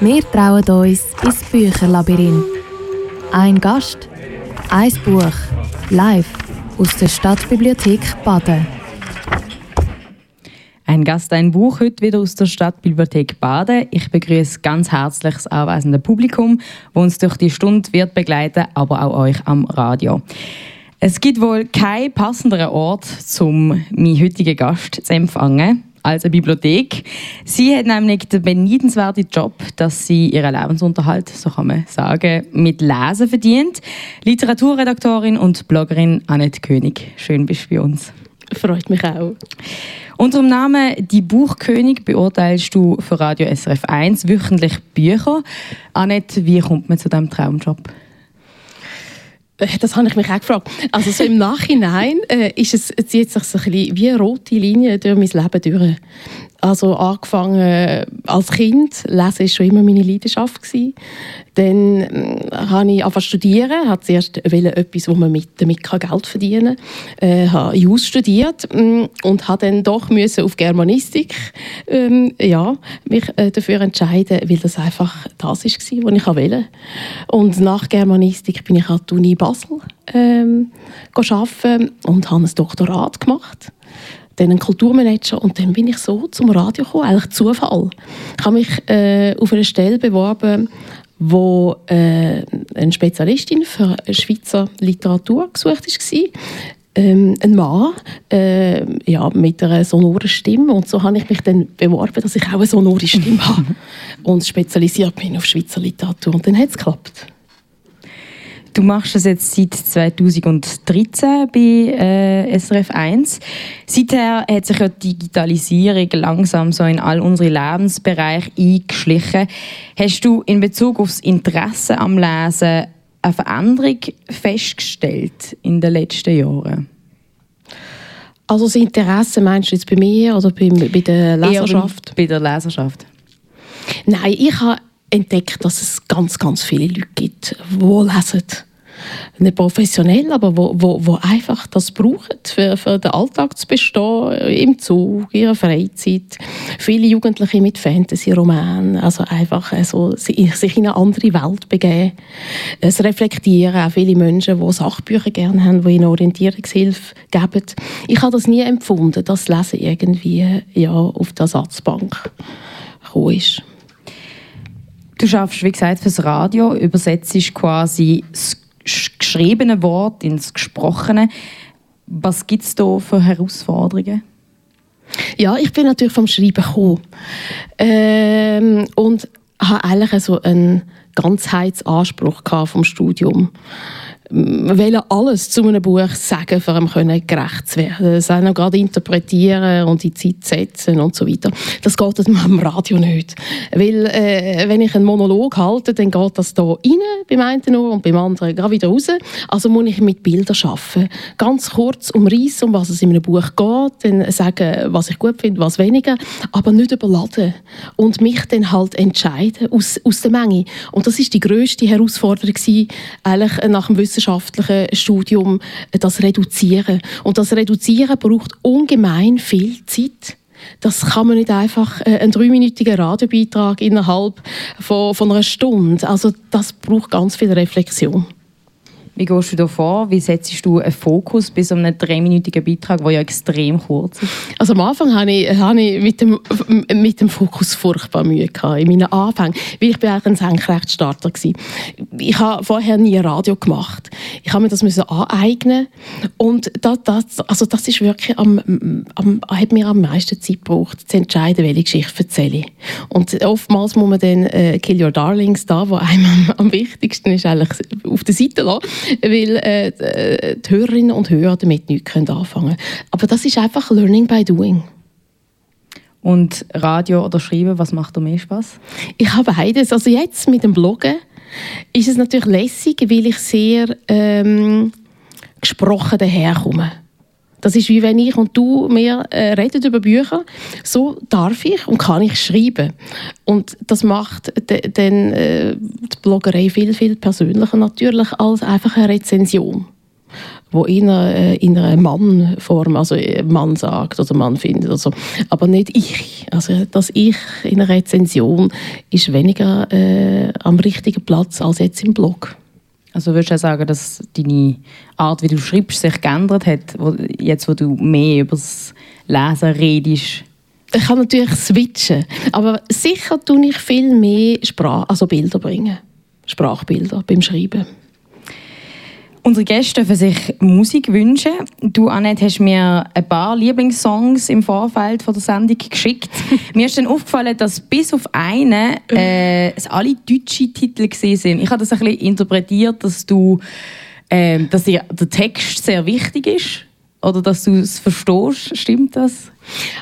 Wir trauen uns ins Bücherlabyrinth. Ein Gast, ein Buch, live aus der Stadtbibliothek Baden. Ein Gast, ein Buch, heute wieder aus der Stadtbibliothek Baden. Ich begrüße ganz herzlich das anwesende Publikum, das uns durch die Stunde wird begleiten, aber auch euch am Radio. Es gibt wohl keinen passenderen Ort, um meinen heutigen Gast zu empfangen als eine Bibliothek. Sie hat nämlich den beneidenswerten Job, dass sie ihren Lebensunterhalt, so kann man sagen, mit Lesen verdient. Literaturredaktorin und Bloggerin Annette König. Schön bist du bei uns. Freut mich auch. Unter dem Namen Die Buchkönig beurteilst du für Radio SRF 1 wöchentlich Bücher. Annette, wie kommt man zu diesem Traumjob? Äh, das habe ich mich auch gefragt. Also so im Nachhinein äh, ist es, zieht sich so ein bisschen wie eine rote Linie durch mein Leben durch. Also angefangen äh, als Kind, Lesen war schon immer meine Leidenschaft. Gewesen. Dann äh, habe ich angefangen zu studieren, habe zuerst etwas, wo man mit, damit Geld verdienen kann. Äh, habe Jus studiert äh, und habe dann doch müssen auf Germanistik ähm, ja, mich äh, dafür entscheiden, weil das einfach das war, was ich wollte. Und nach Germanistik bin ich an die Uni Basel ähm, arbeiten und habe ein Doktorat gemacht dann einen Kulturmanager und dann bin ich so zum Radio gekommen, eigentlich Zufall. Ich habe mich äh, auf eine Stelle beworben, wo äh, eine Spezialistin für Schweizer Literatur gesucht war. Ähm, ein Mann äh, ja, mit einer sonoren Stimme und so habe ich mich dann beworben, dass ich auch eine sonore Stimme habe und spezialisiert bin auf Schweizer Literatur und dann hat es geklappt. Du machst das jetzt seit 2013 bei äh, SRF 1. Seither hat sich ja die Digitalisierung langsam so in all unsere Lebensbereiche eingeschlichen. Hast du in Bezug auf das Interesse am Lesen eine Veränderung festgestellt in den letzten Jahren? Also das Interesse meinst du jetzt bei mir oder bei, bei der Leserschaft? Bei der Leserschaft. Nein, ich habe entdeckt, dass es ganz, ganz viele Leute gibt, die lesen nicht professionell, aber wo, wo, wo einfach das brauchen, für, für den Alltag zu bestehen, im Zug, in ihrer Freizeit. Viele Jugendliche mit Fantasy-Romanen, also einfach also, sich in eine andere Welt begeben. Es reflektieren auch viele Menschen, die Sachbücher gerne haben, die ihnen Orientierungshilfe geben. Ich habe das nie empfunden, dass Lesen irgendwie ja, auf der Satzbank gekommen ist. Du schaffst, wie gesagt, fürs Radio, übersetzt quasi das geschriebene Wort ins Gesprochene. Was gibt es da für Herausforderungen? Ja, ich bin natürlich vom Schreiben gekommen. Ähm, und habe eigentlich so einen Ganzheitsanspruch vom Studium wollen alles zu einem Buch sagen, für ihm gerecht zu werden. Das auch gerade interpretieren und die Zeit setzen und so weiter. Das geht am Radio nicht. Weil, äh, wenn ich einen Monolog halte, dann geht das hier rein, beim einen Ohr und beim anderen gerade wieder raus. Also muss ich mit Bildern arbeiten. Ganz kurz umreißen, um was es in einem Buch geht, dann sagen, was ich gut finde, was weniger, aber nicht überladen. Und mich dann halt entscheiden aus, aus der Menge. Und das ist die grösste Herausforderung gewesen, eigentlich nach dem Wissen wissenschaftlichen Studium das Reduzieren. Und das Reduzieren braucht ungemein viel Zeit. Das kann man nicht einfach äh, einen dreiminütigen Radiobeitrag innerhalb von, von einer Stunde. Also das braucht ganz viel Reflexion. Wie gehst du da vor? Wie setzt du einen Fokus bei so einem dreiminütigen Beitrag, der ja extrem kurz ist? Also am Anfang hatte ich, hatte ich mit, dem, mit dem Fokus furchtbar Mühe gehabt, in meinen Anfängen, weil ich bin eigentlich ein Senkrechtstarter war. Ich habe vorher nie Radio gemacht. Ich habe mir das müssen aneignen und das, das, also das ist wirklich am, am, hat mir am meisten Zeit gebraucht, zu entscheiden, welche Geschichte erzähle ich. Und oftmals muss man dann äh, Kill Your Darlings da, wo einem am, am wichtigsten ist, eigentlich auf der Seite lassen weil äh, die Hörerinnen und Hörer damit nichts anfangen können. Aber das ist einfach Learning by Doing. Und Radio oder Schreiben, was macht dir mehr Spaß? Ich habe beides. Also jetzt mit dem Bloggen ist es natürlich lässig, weil ich sehr ähm, gesprochen daherkomme. Das ist wie wenn ich und du mehr äh, reden über Bücher. So darf ich und kann ich schreiben. Und das macht dann äh, die Bloggerei viel, viel persönlicher natürlich als einfach eine Rezension. wo eher äh, in einer Mannform, also äh, Mann sagt oder Mann findet oder so. Aber nicht ich. Also das Ich in einer Rezension ist weniger äh, am richtigen Platz als jetzt im Blog. Also würdest du sagen, dass deine Art, wie du schreibst, sich geändert hat, jetzt wo du mehr über das Lesen redest? Ich kann natürlich switchen, aber sicher tue ich viel mehr Sprache, also Bilder bringen. Sprachbilder beim Schreiben. Unsere Gäste dürfen sich Musik wünschen. Du, Annette, hast mir ein paar Lieblingssongs im Vorfeld von der Sendung geschickt. mir ist dann aufgefallen, dass bis auf einen äh, es alle deutsche Titel sind. Ich habe das ein bisschen interpretiert, dass du äh, dass dir der Text sehr wichtig ist oder dass du es verstehst. Stimmt das?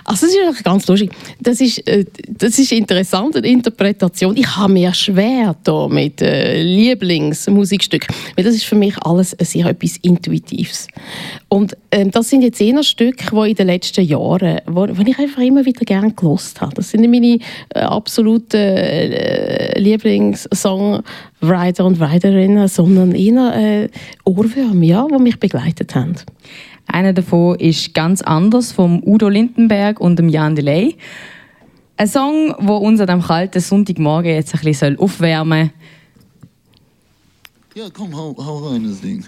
Also das ist ganz lustig. Das ist, äh, das ist interessant, eine Interpretation. Ich habe mir schwer da mit äh, Lieblingsmusikstücken, weil das ist für mich alles sehr etwas Intuitives. Und ähm, das sind jetzt eher Stücke, die in den letzten Jahren, wo, wo ich einfach immer wieder gerne gelost habe. Das sind meine äh, absoluten äh, Lieblingssongwriter und Writerinnen, sondern eher äh, Ohrwürmer, ja, die mich begleitet haben. Einer davon ist ganz anders vom Udo Lindenberg und dem Jan Delay. Ein Song, der uns an diesem kalten Sonntagmorgen jetzt ein bisschen aufwärmen soll. Ja, komm, hau, hau rein das Ding.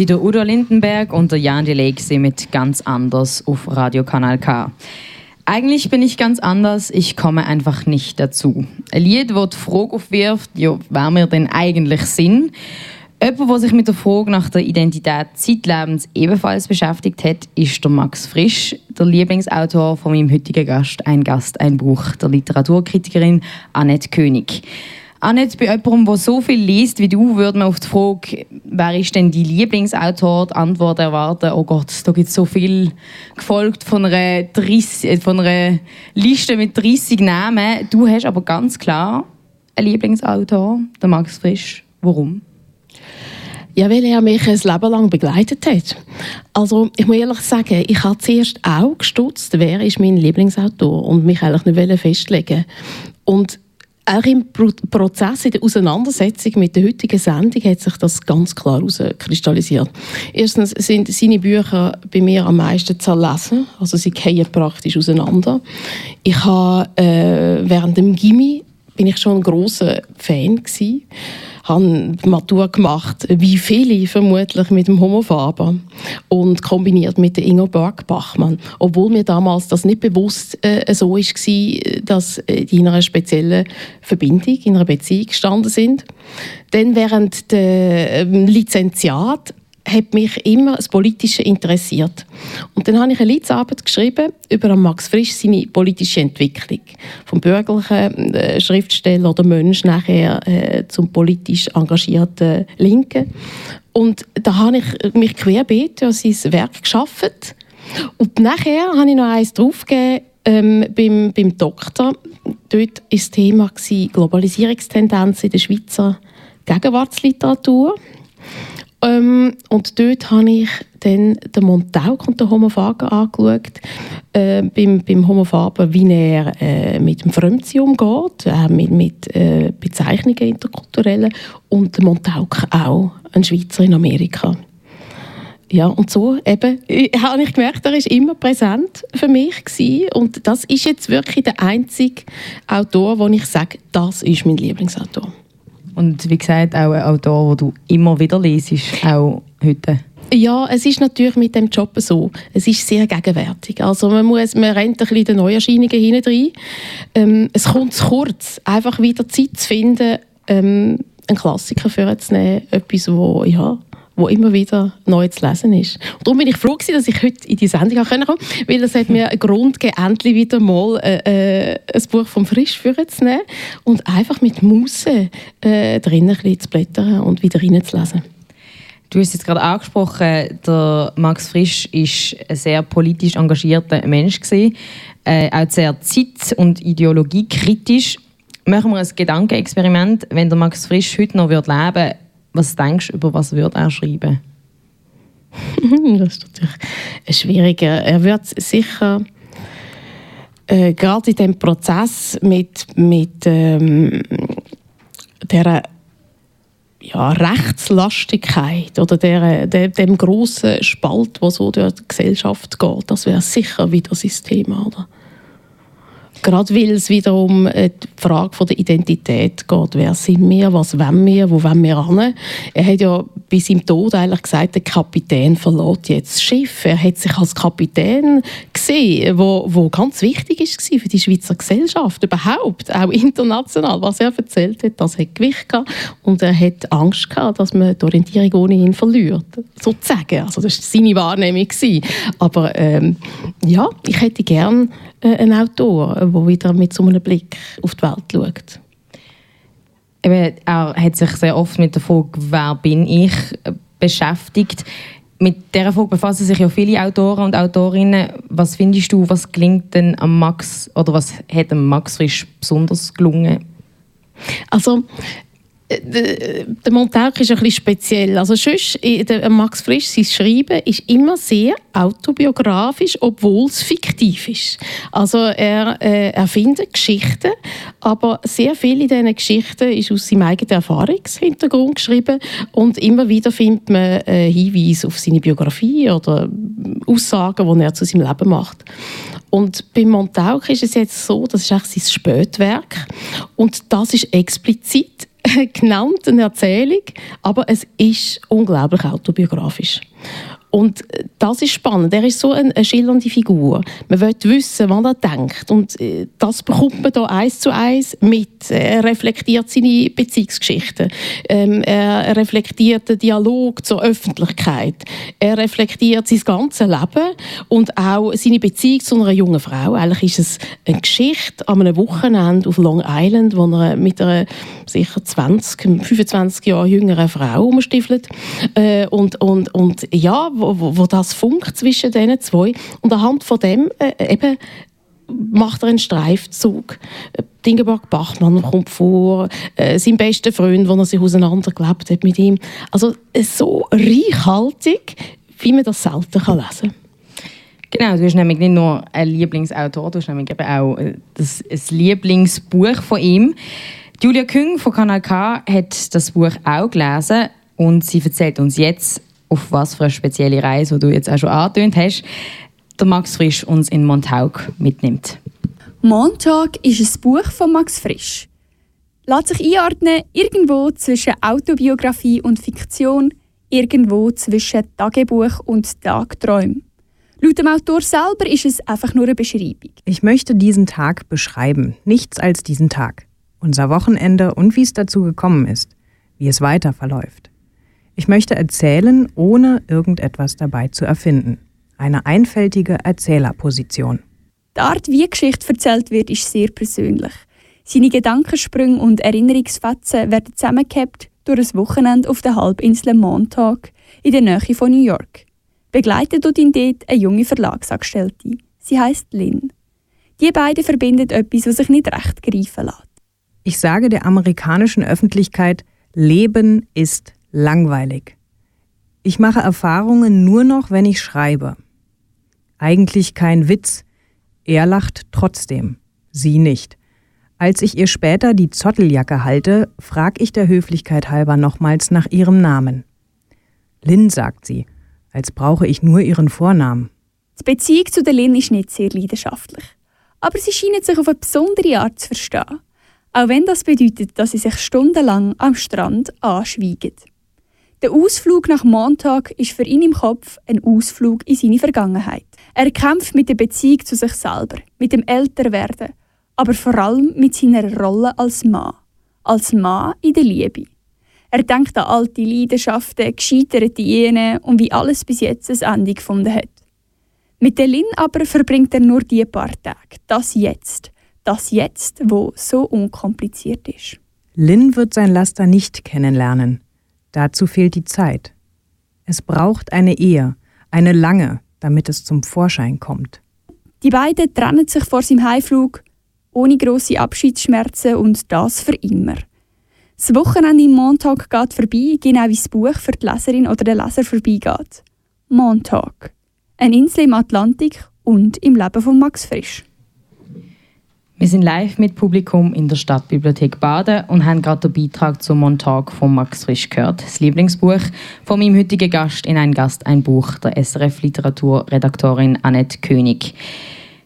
Sind der Udo Lindenberg und der Jan Delay mit «Ganz anders» auf Radio Kanal K. Eigentlich bin ich ganz anders, ich komme einfach nicht dazu. Ein Lied, das die Frage aufwirft, ja, wer wir denn eigentlich sind. Jemand, der sich mit der Frage nach der Identität zeitlebens ebenfalls beschäftigt hat, ist der Max Frisch, der Lieblingsautor von meinem heutigen Gast, ein Gast, ein Buch, der Literaturkritikerin Annette König. Auch nicht bei jemandem, der so viel liest wie du, würde man auf die Frage, wer ist denn die Lieblingsautor, die Antwort erwarten, oh Gott, da gibt es so viel, gefolgt von einer, 30, äh, von einer Liste mit 30 Namen. Du hast aber ganz klar einen Lieblingsautor, der Max Frisch. Warum? Ja, weil er mich ein Leben lang begleitet hat. Also, ich muss ehrlich sagen, ich habe zuerst auch gestutzt, wer ist mein Lieblingsautor und mich eigentlich nicht festlegen Und auch im Prozess, in der Auseinandersetzung mit der heutigen Sendung, hat sich das ganz klar herauskristallisiert. Erstens sind seine Bücher bei mir am meisten zerlesen, also sie gehen praktisch auseinander. Ich habe äh, während dem Gimmi bin ich schon ein großer Fan gewesen habe Matur gemacht, wie viele vermutlich mit dem Homofaber und kombiniert mit der Ingeborg Bachmann. Obwohl mir damals das nicht bewusst äh, so war, dass die in einer speziellen Verbindung, in einer Beziehung gestanden sind. Dann während der ähm, Lizenziat hat mich immer das Politische interessiert. Und dann habe ich eine Litzarbeit geschrieben über Max Frisch seine politische Entwicklung. Vom bürgerlichen äh, Schriftsteller oder Mensch nachher äh, zum politisch engagierten Linken. Und da habe ich mich querbeet durch sein Werk geschaffen. Und nachher habe ich noch eins draufgegeben, ähm, beim, beim Doktor. Dort war das Thema Globalisierungstendenzen in der Schweizer Gegenwartsliteratur. Ähm, und dort habe ich dann den Montauk und den Homophagen angeschaut. Äh, beim, beim Homophagen, wie er äh, mit dem Fremdsein umgeht, äh, mit, mit äh, Bezeichnungen interkulturellen. Und der Montauk auch, ein Schweizer in Amerika. Ja, und so eben, habe ich gemerkt, er ist immer präsent für mich gewesen. Und das ist jetzt wirklich der einzige Autor, wo ich sage, das ist mein Lieblingsautor. Und wie gesagt, auch ein Autor, den du immer wieder lesest, auch heute. Ja, es ist natürlich mit dem Job so. Es ist sehr gegenwärtig. Also man, muss, man rennt ein bisschen den Neuerscheinungen hinein. Ähm, es kommt zu kurz, einfach wieder Zeit zu finden, ähm, einen Klassiker vorzunehmen. Etwas, wo, ja, wo immer wieder neu zu lesen ist. Und darum bin ich froh dass ich heute in die Sendung kommen konnte, weil es hat mir einen Grund gegeben, endlich wieder mal äh, äh, ein Buch vom Frisch vorzunehmen und einfach mit Muße äh, drinnen ein zu blättern und wieder reinzulesen. Du hast jetzt gerade angesprochen, der Max Frisch ist ein sehr politisch engagierter Mensch gewesen, äh, auch sehr zeit- und ideologiekritisch. Machen wir ein Gedankenexperiment, wenn der Max Frisch heute noch leben würde, was denkst du, über was wird er schreiben? das ist natürlich ein schwieriger. Er wird sicher äh, gerade in dem Prozess mit, mit ähm, der ja, Rechtslastigkeit oder der, der, dem großen Spalt, der so durch die Gesellschaft geht, das wäre sicher wieder sein Thema. Oder? Gerade weil es wieder um äh, die Frage von der Identität geht. Wer sind wir? Was wollen wir? Wo wollen wir hin? Er hat ja bis seinem Tod eigentlich gesagt, der Kapitän verlässt jetzt das Schiff. Er hat sich als Kapitän gesehen, wo, wo ganz wichtig ist für die Schweizer Gesellschaft überhaupt, auch international. Was er erzählt hat, das hat Gewicht gehabt und er hat Angst gehabt, dass man die Orientierung ohne ihn verliert, sozusagen. Also das war seine Wahrnehmung. Aber ähm, ja, ich hätte gerne äh, einen Autor, der wieder mit so einem Blick auf die Welt schaut. Eben, er hat sich sehr oft mit der Frage, wer bin ich, beschäftigt. Mit dieser Frage befassen sich ja viele Autoren und Autorinnen. Was findest du, was gelingt denn am Max oder was hat dem Max Frisch besonders gelungen? Also der Montauk ist ein bisschen speziell. Also sonst, der Max Frisch, sein Schreiben ist immer sehr autobiografisch, obwohl es fiktiv ist. Also er äh, erfindet Geschichten, aber sehr viel in diesen Geschichten ist aus seinem eigenen Erfahrungshintergrund geschrieben und immer wieder findet man äh, Hinweise auf seine Biografie oder Aussagen, die er zu seinem Leben macht. Und beim Montauk ist es jetzt so, das ist eigentlich sein Spätwerk und das ist explizit genannt, eine Erzählung, aber es ist unglaublich autobiografisch. Und äh, das ist spannend. Er ist so eine, eine schillernde Figur. Man will wissen, was er denkt. Und äh, das bekommt man da eins zu eins mit. Er reflektiert seine Beziehungsgeschichten. Ähm, er reflektiert den Dialog zur Öffentlichkeit. Er reflektiert sein ganzes Leben und auch seine Beziehung zu einer jungen Frau. Eigentlich ist es eine Geschichte an einem Wochenende auf Long Island, wo er mit einer sicher 20, 25 Jahre jüngeren Frau umstiefelt. Äh, und, und, und ja, wo, wo das funkt zwischen diesen zwei. Und anhand von dem äh, eben macht er einen Streifzug. Dingeborg Bachmann kommt vor, äh, sein bester Freund, wo er sich auseinandergelebt hat mit ihm. Also äh, so reichhaltig, wie man das selten kann lesen kann. Genau, du hast nämlich nicht nur einen Lieblingsautor, du hast nämlich eben auch äh, das, das Lieblingsbuch von ihm. Julia Küng von Kanal K hat das Buch auch gelesen und sie erzählt uns jetzt, auf was für eine spezielle Reise, die du jetzt auch schon angetönt hast, der Max Frisch uns in Montauk mitnimmt. Montauk ist ein Buch von Max Frisch. Lässt sich einordnen irgendwo zwischen Autobiografie und Fiktion, irgendwo zwischen Tagebuch und Tagträumen. Laut dem Autor selber ist es einfach nur eine Beschreibung. Ich möchte diesen Tag beschreiben, nichts als diesen Tag. Unser Wochenende und wie es dazu gekommen ist, wie es weiter verläuft. Ich möchte erzählen, ohne irgendetwas dabei zu erfinden. Eine einfältige Erzählerposition. Die Art, wie Geschichte erzählt wird, ist sehr persönlich. Seine Gedankensprünge und Erinnerungsfetzen werden zusammengehabt durch ein Wochenende auf der Halbinsel Montauk in der Nähe von New York. Begleitet dort ihn dort eine junge Verlagsangestellte. Sie heißt Lynn. Die beiden verbinden etwas, was sich nicht recht greifen lässt. Ich sage der amerikanischen Öffentlichkeit, Leben ist langweilig. Ich mache Erfahrungen nur noch, wenn ich schreibe. Eigentlich kein Witz. Er lacht trotzdem. Sie nicht. Als ich ihr später die Zotteljacke halte, frag ich der Höflichkeit halber nochmals nach ihrem Namen. Lynn, sagt sie, als brauche ich nur ihren Vornamen. Die Beziehung zu der Lynn ist nicht sehr leidenschaftlich. Aber sie scheinen sich auf eine besondere Art zu verstehen. Auch wenn das bedeutet, dass sie sich stundenlang am Strand anschweigen. Der Ausflug nach Montag ist für ihn im Kopf ein Ausflug in seine Vergangenheit. Er kämpft mit der Beziehung zu sich selber, mit dem Älterwerden, aber vor allem mit seiner Rolle als Mann. Als Mann in der Liebe. Er denkt an alte Leidenschaften, gescheiterte Ehen und wie alles bis jetzt ein Ende gefunden hat. Mit der Lin aber verbringt er nur die paar Tage. Das Jetzt. Das Jetzt, wo so unkompliziert ist. Lin wird sein Laster nicht kennenlernen. Dazu fehlt die Zeit. Es braucht eine Ehe, eine lange, damit es zum Vorschein kommt. Die beiden trennen sich vor seinem Heimflug, ohne grosse Abschiedsschmerzen und das für immer. Das Wochenende im Montag geht vorbei, genau wie das Buch für die Leserin oder der Leser vorbeigeht. Montag. Eine Insel im Atlantik und im Leben von Max Frisch. Wir sind live mit Publikum in der Stadtbibliothek Baden und haben gerade den Beitrag zum Montag von Max Frisch gehört. Das Lieblingsbuch von meinem heutigen Gast in ein Gast ein Buch, der SRF-Literaturredaktorin Annette König.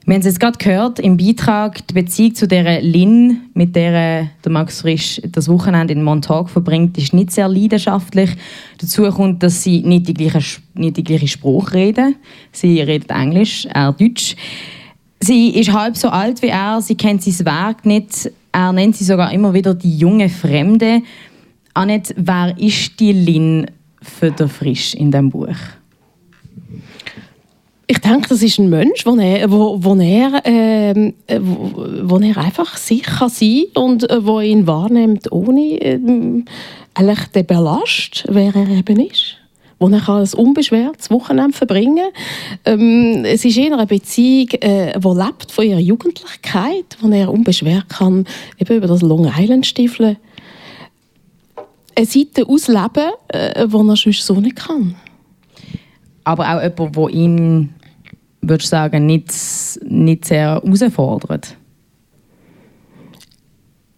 Wir haben es jetzt gerade gehört im Beitrag, die Beziehung zu der Lin, mit der der Max Frisch das Wochenende in Montag verbringt, ist nicht sehr leidenschaftlich. Dazu kommt, dass sie nicht die gleiche, nicht die gleiche Sprache reden. Sie redet Englisch, er Deutsch. Sie ist halb so alt wie er, sie kennt sein Werk nicht. Er nennt sie sogar immer wieder die junge Fremde. Annette, wer ist die Lin für den Frisch in diesem Buch? Ich denke, das ist ein Mensch, wo er, wo, wo er, äh, wo, wo, er einfach sich kann und äh, wo ihn wahrnimmt, ohne äh, den Belast, wer er eben ist wo er kann ein unbeschwertes Wochenende verbringen kann. Ähm, es ist eher eine Beziehung, äh, die lebt von ihrer Jugendlichkeit, wo er unbeschwert kann eben über das Long Island stiefeln. Eine Seite ausleben, äh, die er sonst so nicht kann. Aber auch jemand, der ihn, würde ich sagen, nicht, nicht sehr herausfordert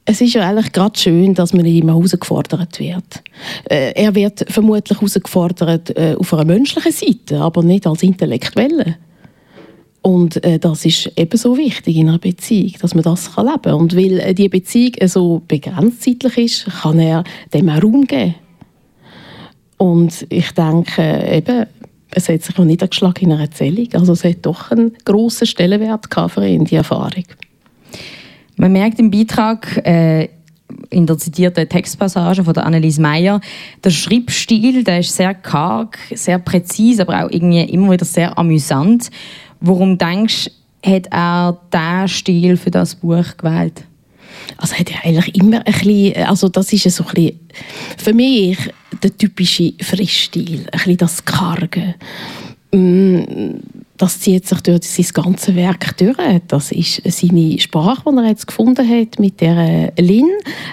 es ist ja eigentlich gerade schön, dass man nicht immer herausgefordert wird. Äh, er wird vermutlich herausgefordert äh, auf einer menschlichen Seite, aber nicht als Intellektuelle. Und äh, das ist ebenso wichtig in einer Beziehung, dass man das kann leben kann. Und weil äh, die Beziehung so begrenzt zeitlich ist, kann er dem auch Raum geben. Und ich denke, eben, es hat sich noch niedergeschlagen in einer Erzählung. Also es hat doch einen grossen Stellenwert für ihn, die Erfahrung. Man merkt im Beitrag, äh, in der zitierten Textpassage von der Annelies Meyer, der Schreibstil, der ist sehr karg, sehr präzise, aber auch irgendwie immer wieder sehr amüsant. Warum denkst du, hat er diesen Stil für das Buch gewählt? Also hat er eigentlich immer ein bisschen, also das ist so ein bisschen, für mich der typische Frischstil, ein bisschen das Karge. Mm, das zieht sich durch sein ganzes Werk durch. Das ist seine Sprache, die er jetzt gefunden hat mit der Lin.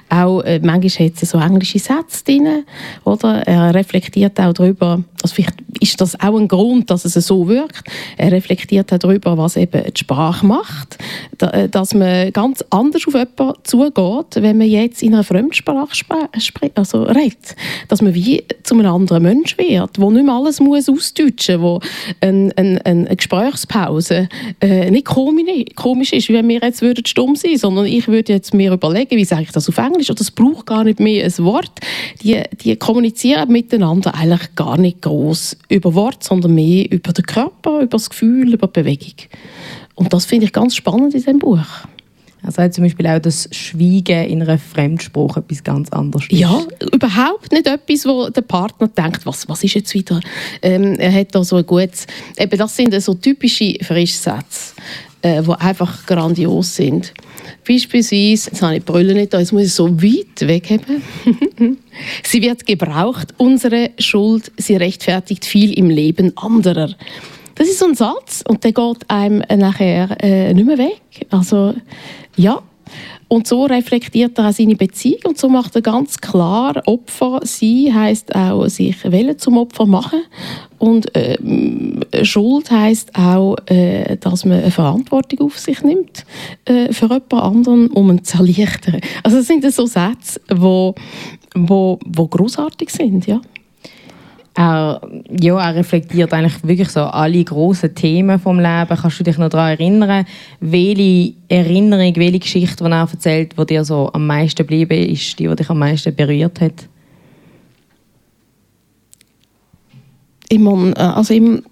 Auch äh, manchmal hat sie so englische Sätze drin, oder? Er reflektiert auch darüber, also vielleicht ist das auch ein Grund, dass es so wirkt. Er reflektiert auch darüber, was eben die Sprache macht, äh, dass man ganz anders auf jemanden zugeht, wenn man jetzt in einer Fremdsprache spricht, also redet. Dass man wie zu einem anderen Mensch wird, wo nicht mehr alles muss ausdeutschen muss, wo ein, ein, ein eine Gesprächspause äh, nicht komisch, ist, wenn wir jetzt würden stumm sein sondern ich würde jetzt mir überlegen, wie sage ich das auf Englisch, oder es braucht gar nicht mehr ein Wort. Die, die kommunizieren miteinander eigentlich gar nicht groß über Wort, sondern mehr über den Körper, über das Gefühl, über die Bewegung. Und das finde ich ganz spannend in diesem Buch. Er sagt zum Beispiel auch, dass Schweigen in einer Fremdsprache etwas ganz anderes. Ja, überhaupt nicht etwas, wo der Partner denkt, was, was ist jetzt wieder. Ähm, er hat da so ein gutes, eben das sind so typische Frischsätze, äh, die einfach grandios sind. Beispielsweise, jetzt habe ich Brille nicht da, jetzt muss ich so weit wegheben. sie wird gebraucht, unsere Schuld, sie rechtfertigt viel im Leben anderer. Das ist so ein Satz und der geht einem nachher äh, nicht mehr weg. Also ja. Und so reflektiert er auch seine Beziehung und so macht er ganz klar, Opfer sein heißt auch sich Welle zum Opfer machen und äh, Schuld heißt auch, äh, dass man eine Verantwortung auf sich nimmt äh, für jemand anderen, um ihn zu erleichtern. Also das sind so Sätze, wo, wo, wo großartig sind, ja. Er, ja, er reflektiert eigentlich wirklich so alle grossen Themen vom Leben. Kannst du dich noch daran erinnern, welche Erinnerung, welche Geschichte, die er erzählt, die dir so am meisten geblieben ist, die, die dich am meisten berührt hat? Ich meine, äh, also im,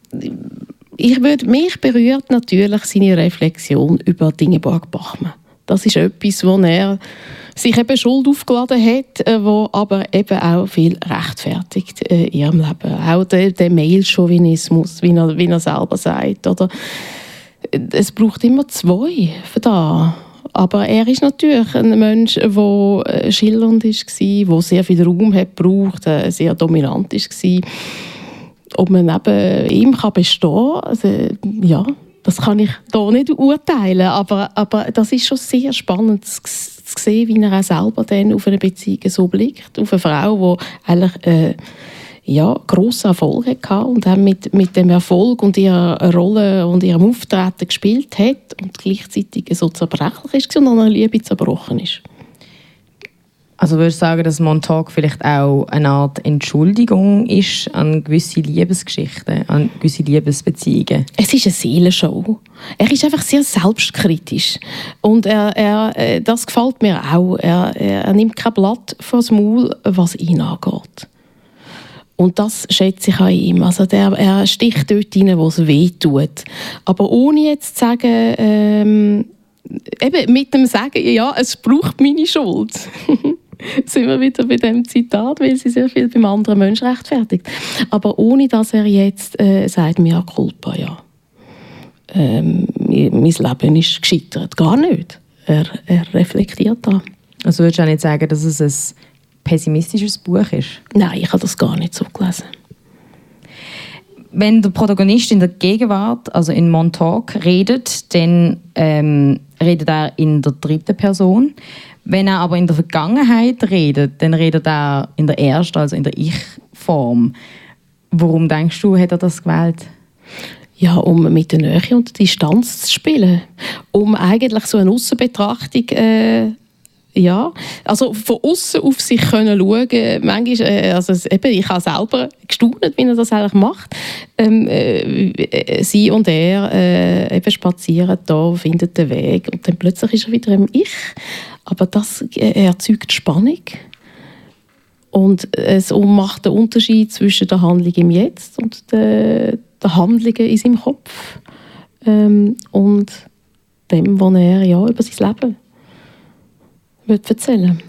ich würde, mich berührt natürlich seine Reflexion über Dingeborg Bachmann. Das ist etwas, wo er sich eben Schuld aufgeladen hat, äh, wo aber eben auch viel rechtfertigt äh, in ihrem Leben. Auch der, der Mail-Chauvinismus, wie er, wie er selber sagt. Oder es braucht immer zwei für da. Aber er ist natürlich ein Mensch, der äh, schillernd war, der sehr viel Raum hat gebraucht, sehr dominant war. Ob man neben ihm kann bestehen kann, also, ja, das kann ich hier nicht urteilen, aber, aber das ist schon sehr spannend zu, sehen, wie er auch selber dann auf eine Beziehung so blickt, auf eine Frau, die eigentlich äh, ja, grossen Erfolg hatte und auch mit, mit dem Erfolg und ihrer Rolle und ihrem Auftreten gespielt hat und gleichzeitig so zerbrechlich ist und an einer Liebe zerbrochen ist. Also würdest du sagen, dass Montauk vielleicht auch eine Art Entschuldigung ist an gewisse Liebesgeschichten, an gewisse Liebesbeziehungen? Es ist eine Seelenshow. Er ist einfach sehr selbstkritisch. Und er, er, äh, das gefällt mir auch. Er, er nimmt kein Blatt vors Maul, was ihn angeht. Und das schätze ich an ihm. Also der, er sticht dort rein, wo es weh tut. Aber ohne jetzt zu sagen, ähm, eben mit dem Sagen, ja, es braucht meine Schuld. sind wir wieder bei dem Zitat, weil sie sehr viel beim anderen Menschen rechtfertigt. Aber ohne, dass er jetzt äh, sagt, mea culpa, ja. Ähm, mein Leben ist gescheitert. Gar nicht. Er, er reflektiert da. Also würdest du auch nicht sagen, dass es ein pessimistisches Buch ist? Nein, ich habe das gar nicht so gelesen. Wenn der Protagonist in der Gegenwart, also in Montauk, redet, dann ähm, redet er in der dritten Person. Wenn er aber in der Vergangenheit redet, dann redet er in der ersten, also in der Ich-Form. Warum denkst du, hat er das gewählt? Ja, um mit der Nähe und der Distanz zu spielen. Um eigentlich so eine Aussenbetrachtung äh, ja, also von außen auf sich können schauen, manchmal, äh, also eben, ich habe selber gestaunt, wie er das eigentlich macht. Ähm, äh, sie und er äh, eben spazieren da, finden den Weg und dann plötzlich ist er wieder im Ich. Aber das äh, erzeugt Spannung und es macht den Unterschied zwischen der Handlung im Jetzt und der, der Handlungen in seinem Kopf ähm, und dem, was er ja über sein Leben wird erzählen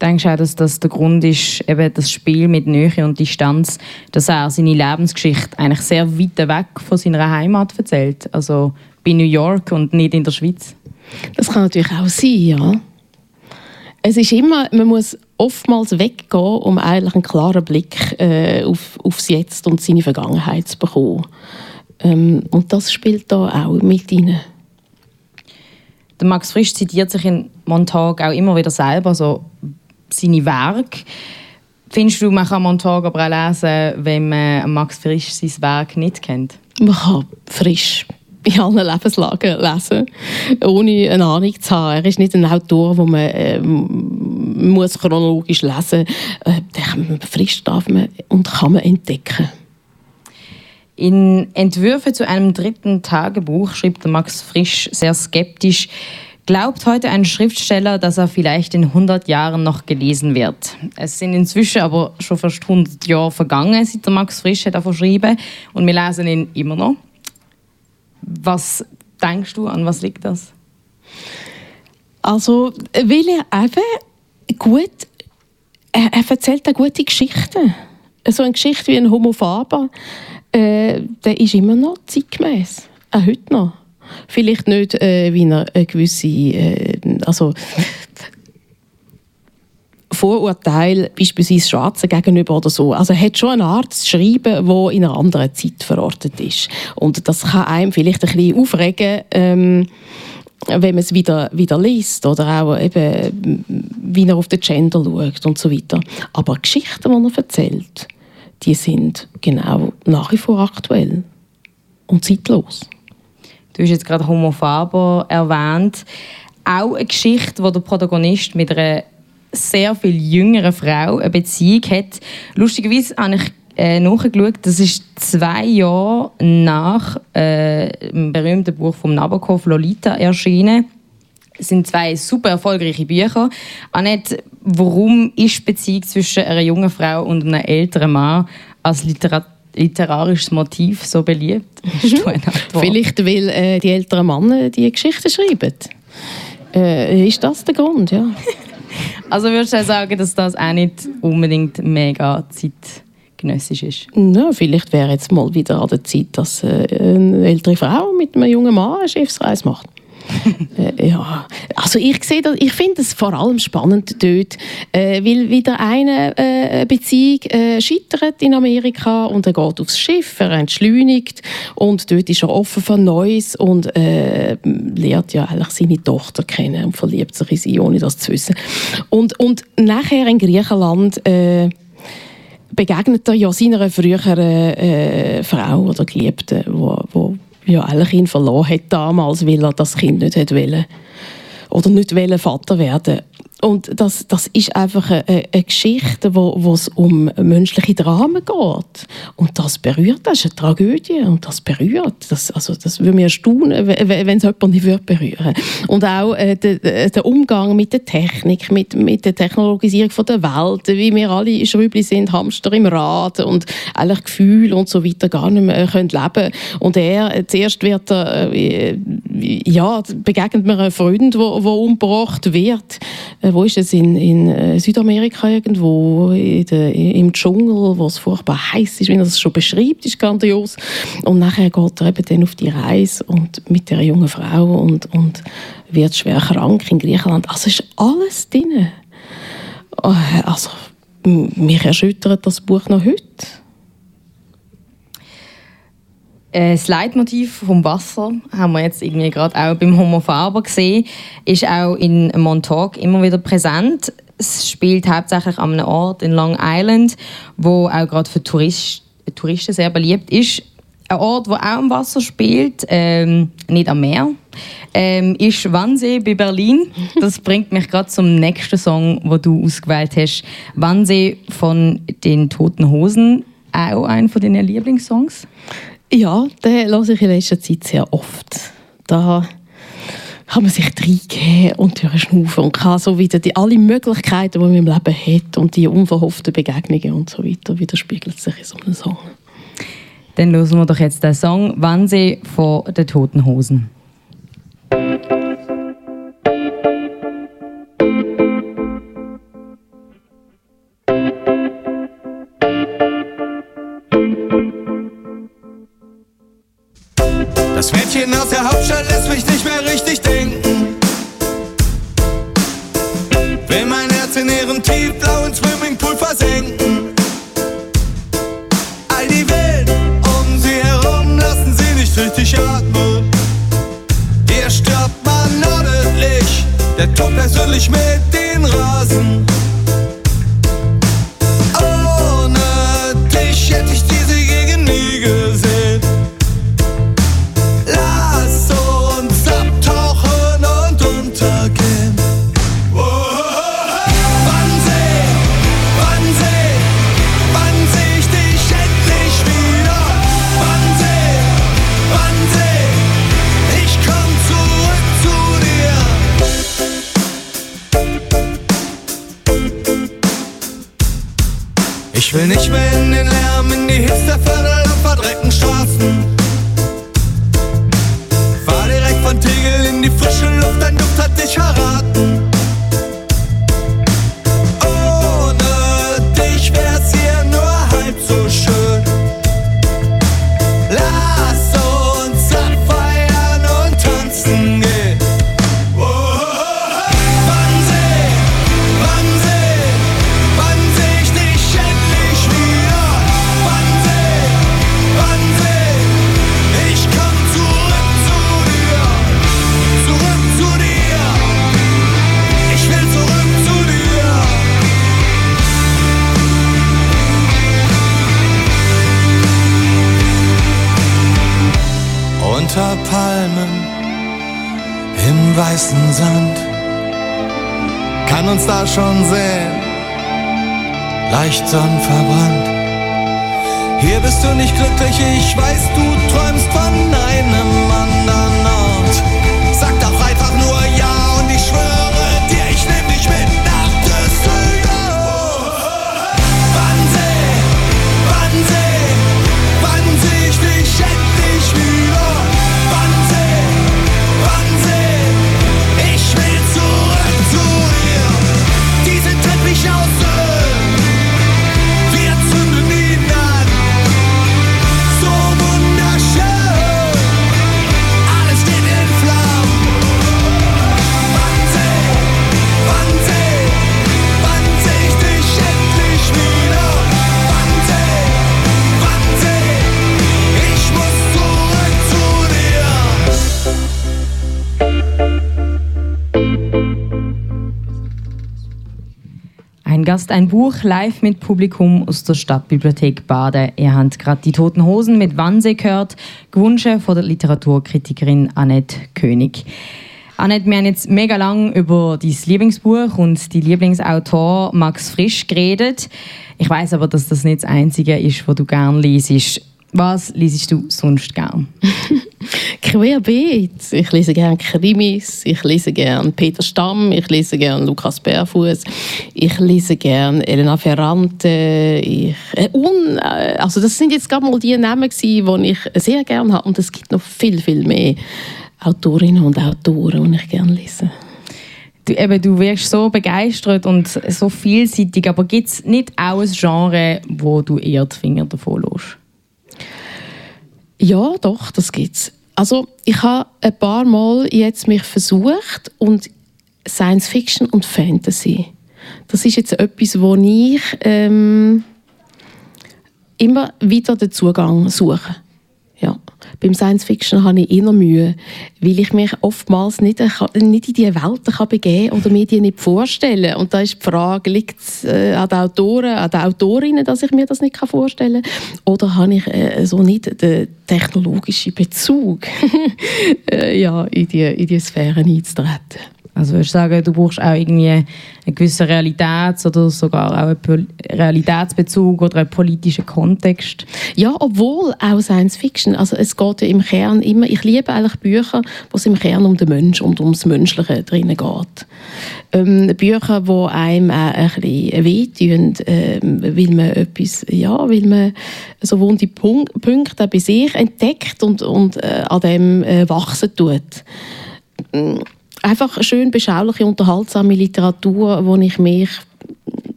Denkst du auch, dass das der Grund ist, eben das Spiel mit Nähe und Distanz, dass er seine Lebensgeschichte eigentlich sehr weit weg von seiner Heimat erzählt? Also bei New York und nicht in der Schweiz? Das kann natürlich auch sein, ja. Es ist immer, man muss oftmals weggehen, um eigentlich einen klaren Blick äh, auf, aufs Jetzt und seine Vergangenheit zu bekommen. Ähm, und das spielt da auch mit rein. Der Max Frisch zitiert sich in Montag auch immer wieder selber, so seine Werke. Findest du, man kann Montag aber auch lesen, wenn man Max Frisch sein Werk nicht kennt? Man kann Frisch in allen Lebenslagen lesen, ohne eine Ahnung zu haben. Er ist nicht ein Autor, wo man äh, muss chronologisch lesen muss. Äh, Frisch darf man und kann man entdecken. In Entwürfe zu einem dritten Tagebuch schrieb Max Frisch sehr skeptisch, Glaubt heute ein Schriftsteller, dass er vielleicht in 100 Jahren noch gelesen wird? Es sind inzwischen aber schon fast 100 Jahre vergangen, seit Max Frisch davon schrieben und wir lesen ihn immer noch. Was denkst du, an was liegt das? Also, weil er eben gut, er, er erzählt eine gute Geschichte. So eine Geschichte wie ein Homo Faber, äh, der ist immer noch zeitgemäß, auch heute noch. Vielleicht nicht, äh, wie eine gewisse, äh, also Vorurteil beispielsweise Schwarzen gegenüber oder so. Also hat schon eine Art zu schreiben, die in einer anderen Zeit verortet ist. Und das kann einem vielleicht ein bisschen aufregen, ähm, wenn man es wieder, wieder liest oder auch eben, wie er auf den Gender schaut und so weiter. Aber Geschichten, die er erzählt, die sind genau nach wie vor aktuell und zeitlos. Du hast jetzt gerade Homo Faber erwähnt. Auch eine Geschichte, wo der Protagonist mit einer sehr viel jüngeren Frau eine Beziehung hat. Lustigerweise habe ich äh, nachgeschaut, das ist zwei Jahre nach äh, dem berühmten Buch von Nabokov «Lolita» erschienen. Es sind zwei super erfolgreiche Bücher. Annette, warum ist die Beziehung zwischen einer jungen Frau und einem älteren Mann als Literat literarisches Motiv so beliebt? Vielleicht, weil äh, die älteren Männer die Geschichten schreiben. Äh, ist das der Grund, ja. Also würdest du sagen, dass das auch nicht unbedingt mega zeitgenössisch ist? Ja, vielleicht wäre jetzt mal wieder an der Zeit, dass äh, eine ältere Frau mit einem jungen Mann eine Schiffsreise macht. Äh, ja, also ich sehe das, ich finde es vor allem spannend dort, äh, weil wieder eine äh, Beziehung äh, scheitert in Amerika und er geht aufs Schiff, er entschleunigt und dort ist er offen für Neues und äh, lernt ja eigentlich seine Tochter kennen und verliebt sich in sie, ohne das zu wissen. Und, und nachher in Griechenland begegnet er ja seiner früheren Frau oder Geliebten, wo, wo ja eigentlich ihn verloren hat damals, weil er das Kind nicht wollen oder nicht wollen Vater werden und das, das ist einfach eine, eine Geschichte, wo es um menschliche Dramen geht. Und das berührt, das ist eine Tragödie und das berührt. Das, also, das würde mich erstaunen, wenn es jemand nicht würde berühren Und auch äh, der, der Umgang mit der Technik, mit, mit der Technologisierung von der Welt, wie wir alle Schrübli sind, Hamster im Rad und eigentlich Gefühle und so weiter gar nicht mehr können leben Und er, äh, zuerst wird er, äh, ja, begegnet mir ein Freund, der umgebracht wird äh, wo ist es? In, in äh, Südamerika irgendwo, in der, im Dschungel, wo es furchtbar heiß ist, wie er es schon beschreibt, ist grandios. Und nachher geht er eben dann auf die Reise und mit der jungen Frau und, und wird schwer krank in Griechenland. Also ist alles drin. Oh, also, mich erschüttert das Buch noch heute. Äh, das Leitmotiv vom Wasser haben wir jetzt irgendwie gerade auch beim Homo Faber gesehen, ist auch in Montauk immer wieder präsent. Es spielt hauptsächlich an einem Ort in Long Island, wo auch gerade für Tourist, Touristen sehr beliebt ist. Ein Ort, wo auch am Wasser spielt, ähm, nicht am Meer, ähm, ist Wannsee bei Berlin. Das bringt mich gerade zum nächsten Song, wo du ausgewählt hast. Wannsee von den Toten Hosen, auch einer von deinen Lieblingssongs? Ja, den höre ich in letzter Zeit sehr oft. Da kann man sich reingeben und durchschnaufen und kann so wieder die, alle Möglichkeiten, die man im Leben hat und die unverhofften Begegnungen und so weiter, widerspiegelt sich in so einem Song. Dann hören wir doch jetzt den Song «Wannsee» von den Toten Hosen. Aus der Hauptstadt lässt mich nicht mehr richtig denken. Uns da schon sehen, leicht sonnenverbrannt. Hier bist du nicht glücklich, ich weiß, du träumst von einem Ein Gast, ein Buch, live mit Publikum aus der Stadtbibliothek Baden. Ihr habt gerade die Toten Hosen mit Wannsee gehört, gewünscht von der Literaturkritikerin Annette König. Annette, wir haben jetzt mega lang über dein Lieblingsbuch und die Lieblingsautor Max Frisch geredet. Ich weiß aber, dass das nicht das Einzige ist, was du gerne liest. Was liest du sonst gern? Querbeet. Ich lese gerne Krimis, ich lese gerne Peter Stamm, ich lese gerne Lukas Bärfuß, ich lese gerne Elena Ferrante. Ich, äh, und, äh, also das sind jetzt gerade mal die Namen gewesen, die ich sehr gerne habe und es gibt noch viel, viel mehr Autorinnen und Autoren, die ich gerne lese. Du, eben, du wirst so begeistert und so vielseitig, aber gibt es nicht auch ein Genre, wo du eher die Finger davon lässt? Ja, doch, das gibt's. Also ich habe ein paar Mal jetzt mich versucht und Science Fiction und Fantasy. Das ist jetzt etwas, wo ich ähm, immer wieder den Zugang suche. Ja. Beim Science Fiction habe ich immer Mühe, weil ich mich oftmals nicht, nicht in diese Welten kann oder mir die nicht vorstellen Und da ist die Frage, liegt es äh, an den Autoren, an den Autorinnen, dass ich mir das nicht vorstellen kann? Oder habe ich äh, so nicht den technologischen Bezug, äh, ja, in diese in die Sphären einzutreten? Also würdest du sagen, du brauchst auch irgendwie einen gewissen Realitäts- oder sogar auch einen Realitätsbezug oder einen politischen Kontext? Ja, obwohl auch Science Fiction. Also es geht ja im Kern immer, ich liebe eigentlich Bücher, wo es im Kern um den Mensch und ums Menschliche drinnen geht. Ähm, Bücher, die einem auch ein bisschen wehtun, ähm, weil man etwas, ja, weil man so wunde Punkte bei sich entdeckt und, und äh, an dem äh, wachsen tut einfach schön beschauliche, unterhaltsame Literatur, wo ich mich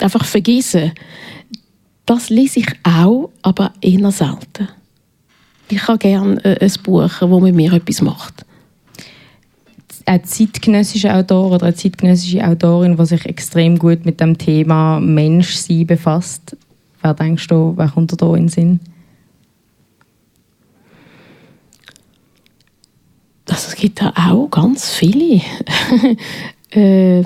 einfach vergesse. Das lese ich auch, aber eher selten. Ich habe gerne äh, ein Buch, das mit mir etwas macht. Ein zeitgenössischer Autor oder eine zeitgenössische Autorin, die sich extrem gut mit dem Thema Menschsein befasst. Wer denkst du, wer kommt da in den Sinn? Also es gibt da auch ganz viele, äh,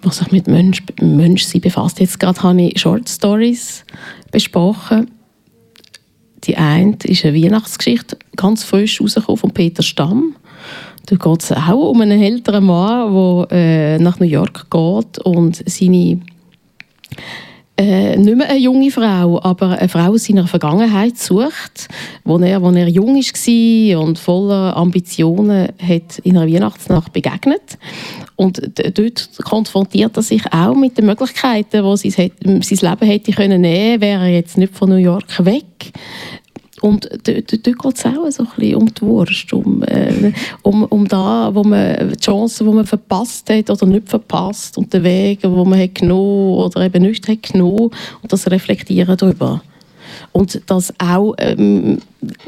was sich mit Mensch, Menschsein befasst. Jetzt gerade habe ich Short Stories besprochen. Die eine ist eine Weihnachtsgeschichte, ganz frisch rausgekommen von Peter Stamm. Da geht es auch um einen älteren Mann, der äh, nach New York geht und seine äh, nicht mehr eine junge Frau, aber eine Frau aus seiner Vergangenheit sucht, wo er, wo er jung war und voller Ambitionen hat in einer Weihnachtsnacht begegnet. Und dort konfrontiert er sich auch mit den Möglichkeiten, die sein, sein Leben hätte können nehmen, wäre er jetzt nicht von New York weg. Und dort, geht es auch so ein bisschen um die Wurst, um, äh, um, um da, wo man, die Chancen, die man verpasst hat oder nicht verpasst und den Weg, wo man hat genommen oder eben nicht hat genommen und das Reflektieren darüber. Und das auch ähm,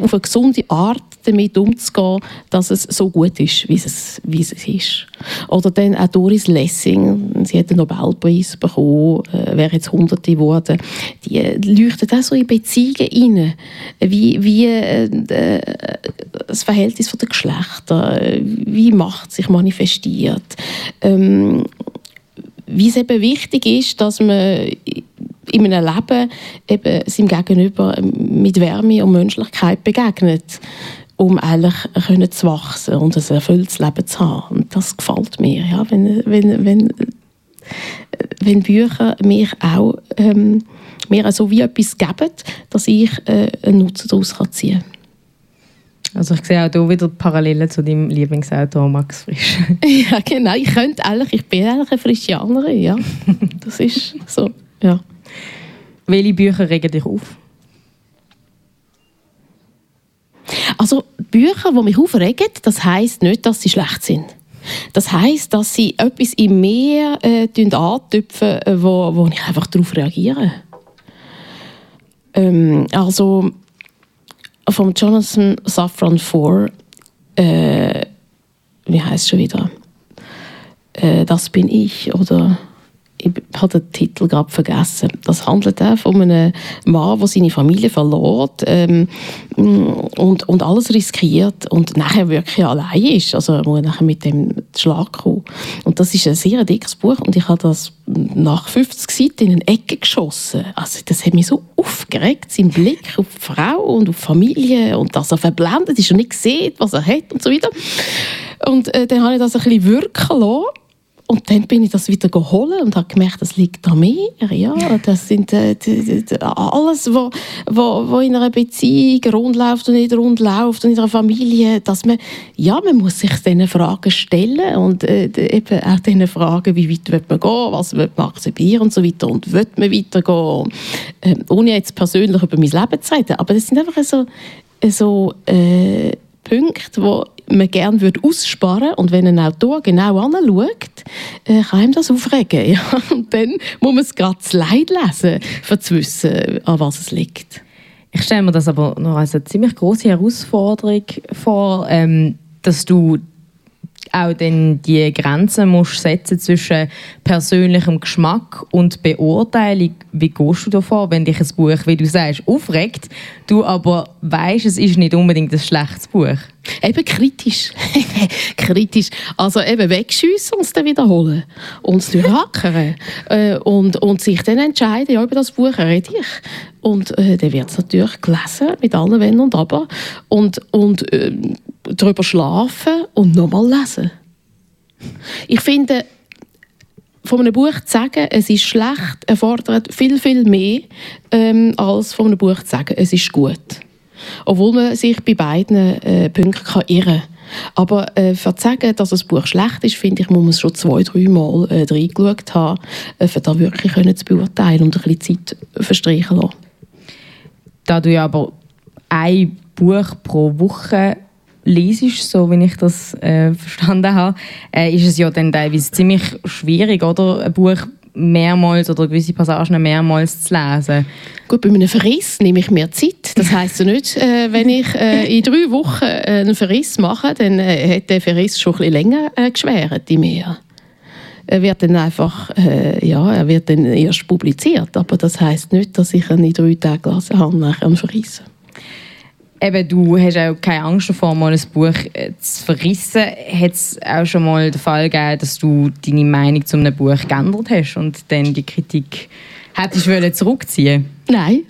auf eine gesunde Art damit umzugehen, dass es so gut ist, wie es, wie es ist. Oder dann auch Doris Lessing, sie hat den Nobelpreis bekommen, äh, wäre jetzt Hunderte geworden, die leuchtet auch so in Beziehungen rein, wie, wie äh, äh das Verhältnis der Geschlechter, wie Macht sich manifestiert, ähm, wie es eben wichtig ist, dass man in einem Leben eben seinem Gegenüber mit Wärme und Menschlichkeit begegnet um eigentlich können zu wachsen und ein erfülltes Leben zu haben. Und das gefällt mir, ja, wenn, wenn, wenn, wenn Bücher mir auch ähm, mir so wie etwas geben, dass ich äh, einen Nutzen daraus ziehen kann. Also ich sehe auch hier wieder Parallelen zu deinem Lieblingsautor Max Frisch. ja, genau. Ich könnte eigentlich, ich bin eigentlich eine Frischianerin, ja. Das ist so, ja. Welche Bücher regen dich auf? Also Bücher, die mich aufregen, das heisst nicht, dass sie schlecht sind. Das heisst, dass sie etwas in mir äh, antöpfen, äh, wo, wo ich einfach darauf reagiere. Ähm, also von Jonathan Safran Foer, äh, wie heißt schon wieder? Äh, das bin ich oder ich habe den Titel gerade vergessen. Das handelt auch von einem Mann, der seine Familie verlor ähm, und, und alles riskiert und nachher wirklich allein ist. Also er muss nachher mit dem Schlag kommen. Und das ist ein sehr dickes Buch und ich habe das nach 50 Seiten in eine Ecke geschossen. Also das hat mich so aufgeregt, sein Blick auf die Frau und auf die Familie und dass er verblendet ist und nicht sieht, was er hat und so weiter. Und äh, dann habe ich das ein bisschen wirken lassen und dann bin ich das wieder geholt und habe gemerkt, das liegt an mir. Ja, das sind äh, die, die, alles, was wo, wo, wo in einer Beziehung rund und nicht rund läuft und in einer Familie, dass man, ja, man muss sich diesen Fragen stellen und äh, eben auch diesen Fragen, wie weit will man gehen, was will man akzeptieren und so weiter und will man weitergehen, äh, ohne jetzt persönlich über mein Leben zu reden. Aber das sind einfach so, so äh, Punkte, wo man gerne würde aussparen und wenn ein Autor genau anschaut, äh, kann ihm das aufregen. Ja? Und dann muss man es gerade Leid lesen, um zu wissen, an was es liegt. Ich stelle mir das aber noch als eine ziemlich große Herausforderung vor, ähm, dass du auch dann die Grenzen musst setzen zwischen persönlichem Geschmack und Beurteilung. Wie gehst du davor, wenn dich ein Buch, wie du sagst, aufregt, du aber weißt, es ist nicht unbedingt ein schlechtes Buch? Eben kritisch. kritisch. Also eben wegschiessen und es dann wiederholen. Und es durchhackern. äh, und, und sich dann entscheiden, ja, über das Buch rede ich. Und äh, dann wird es natürlich gelesen, mit allen Wenn und Aber. Und, und äh, darüber schlafen und nochmal lesen. Ich finde, von einem Buch zu sagen, es ist schlecht, erfordert viel, viel mehr, ähm, als von einem Buch zu sagen, es ist gut. Obwohl man sich bei beiden äh, Punkten kann irren kann. Aber äh, für zu sagen, dass ein Buch schlecht ist, finde ich, muss man es schon zwei, drei Mal äh, reingeschaut haben, äh, für das wirklich können zu beurteilen und ein bisschen Zeit verstreichen lassen. Da du ja aber ein Buch pro Woche liest, so wie ich das äh, verstanden habe, äh, ist es ja dann teilweise ziemlich schwierig, oder? Ein Buch mehrmals oder gewisse Passagen mehrmals zu lesen. Gut, bei einem Verriss nehme ich mir Zeit. Das heisst ja nicht, äh, wenn ich äh, in drei Wochen äh, einen Verriss mache, dann äh, hat der Verriss schon ein bisschen länger äh, geschwert in mir. Er wird dann einfach, äh, ja, er wird dann erst publiziert, aber das heisst nicht, dass ich ihn in drei Tagen gelesen habe, nachher einen Verriss. Eben, du hast auch keine Angst davor, mal ein Buch äh, zu verrissen. Hat es auch schon mal den Fall gegeben, dass du deine Meinung zu einem Buch geändert hast und dann die Kritik hättest wollen zurückziehen Nein.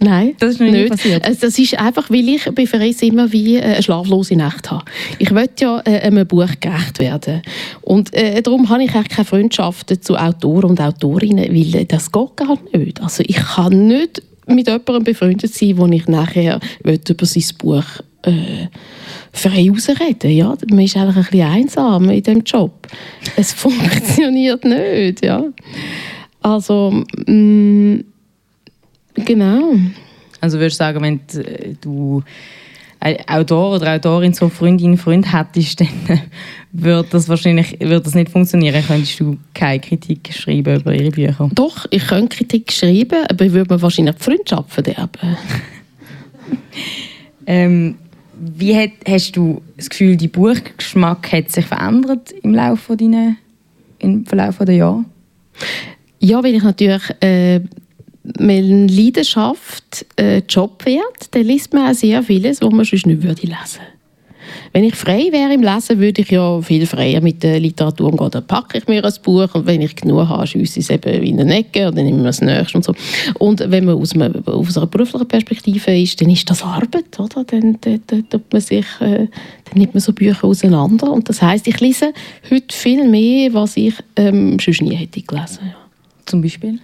Nein, Das ist noch nie passiert? Also das ist einfach, weil ich bei Verriss immer wie äh, eine schlaflose Nacht habe. Ich will ja äh, einem Buch gerecht werden. Und äh, darum habe ich eigentlich keine Freundschaften zu Autoren und Autorinnen, weil das geht gar nicht. Also ich kann nicht mit jemandem befreundet sein, wo ich nachher über sein Buch äh, frei rausreden Ja, man ist eigentlich ein bisschen einsam in diesem Job. Es funktioniert nicht, ja. Also, mh, genau. Also würdest du sagen, wenn du ein Autor oder Autorin so Freundin, Freund hättest, dann würde das wahrscheinlich würde das nicht funktionieren. Könntest du keine Kritik schreiben über ihre Bücher? Doch, ich könnte Kritik schreiben, aber ich würde mir wahrscheinlich die Freundschaft verderben. Ähm, wie hat, hast du das Gefühl, dein Buchgeschmack hat sich verändert im Laufe deiner, im Verlauf der Jahre? Ja, weil ich natürlich, äh, wenn Leidenschaft äh, Job wird, dann liest man auch sehr vieles, was man sonst nicht würde lesen wenn ich frei wäre im Lesen, würde ich ja viel freier mit der Literatur umgehen. Dann packe ich mir ein Buch und wenn ich genug habe, schiesse ich es eben in eine Ecke und dann nehme ich mir das nächste und so. Und wenn man aus, einem, aus einer beruflichen Perspektive ist, dann ist das Arbeit, oder? Dann, dann, dann, tut man sich, äh, dann nimmt man so Bücher auseinander und das heißt, ich lese heute viel mehr, was ich ähm, sonst nie hätte gelesen. Ja. Zum Beispiel?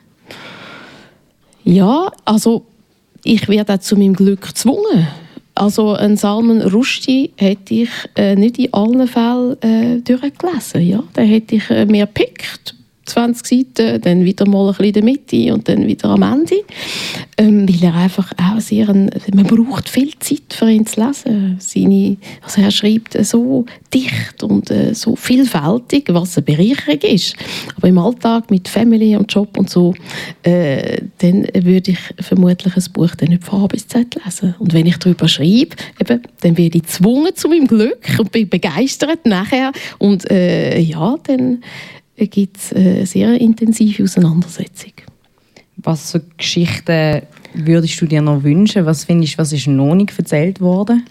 Ja, also ich werde auch zu meinem Glück gezwungen. Also einen Salman Rushdie hätte ich äh, nicht in allen Fällen äh, durchgelesen. Ja? Den hätte ich äh, mir gepickt, 20 Seiten, dann wieder mal ein bisschen in der Mitte und dann wieder am Ende. Ähm, weil er einfach auch sehr... Ein, man braucht viel Zeit für ihn zu lesen. Seine, also er schreibt so dicht und äh, so vielfältig, was eine Bereicherung ist. Aber im Alltag mit Family und Job und so, äh, dann würde ich vermutlich ein Buch dann nicht von A bis Z lesen. Und wenn ich darüber schreibe, eben, dann werde ich gezwungen zu meinem Glück und bin begeistert nachher. Und äh, ja, dann gibt es eine sehr intensive Auseinandersetzung. Was für Geschichten würdest du dir noch wünschen? Was findest du, was ist noch nicht erzählt worden?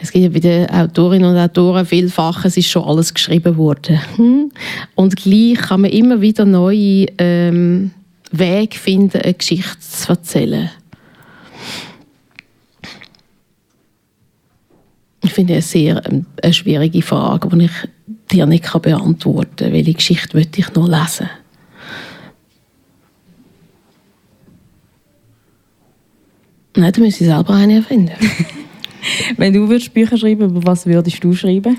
Es gibt ja bei den Autorinnen und Autoren vielfach, es ist schon alles geschrieben worden. Hm? Und gleich kann man immer wieder neue ähm, Wege finden, eine Geschichte zu erzählen. Ich finde es sehr ähm, eine schwierige Frage, die ich dir nicht kann beantworten kann. Welche Geschichte möchte ich noch lesen? Nein, da müssen ich selber eine erfinden. Wenn du würdest Bücher schreiben, über was würdest du schreiben?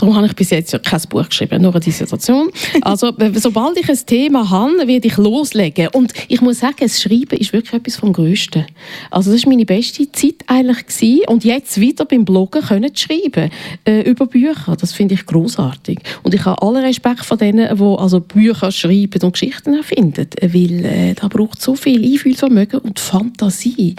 Darum habe ich bis jetzt ja kein Buch geschrieben, nur eine Dissertation. Also, sobald ich ein Thema habe, werde ich loslegen. Und ich muss sagen, das Schreiben ist wirklich etwas vom Größten. Also, das war meine beste Zeit eigentlich. Gewesen. Und jetzt wieder beim Bloggen können schreiben äh, über Bücher. Das finde ich großartig. Und ich habe allen Respekt vor denen, die also Bücher schreiben und Geschichten erfinden. Weil äh, da braucht so viel Einfühlvermögen und Fantasie.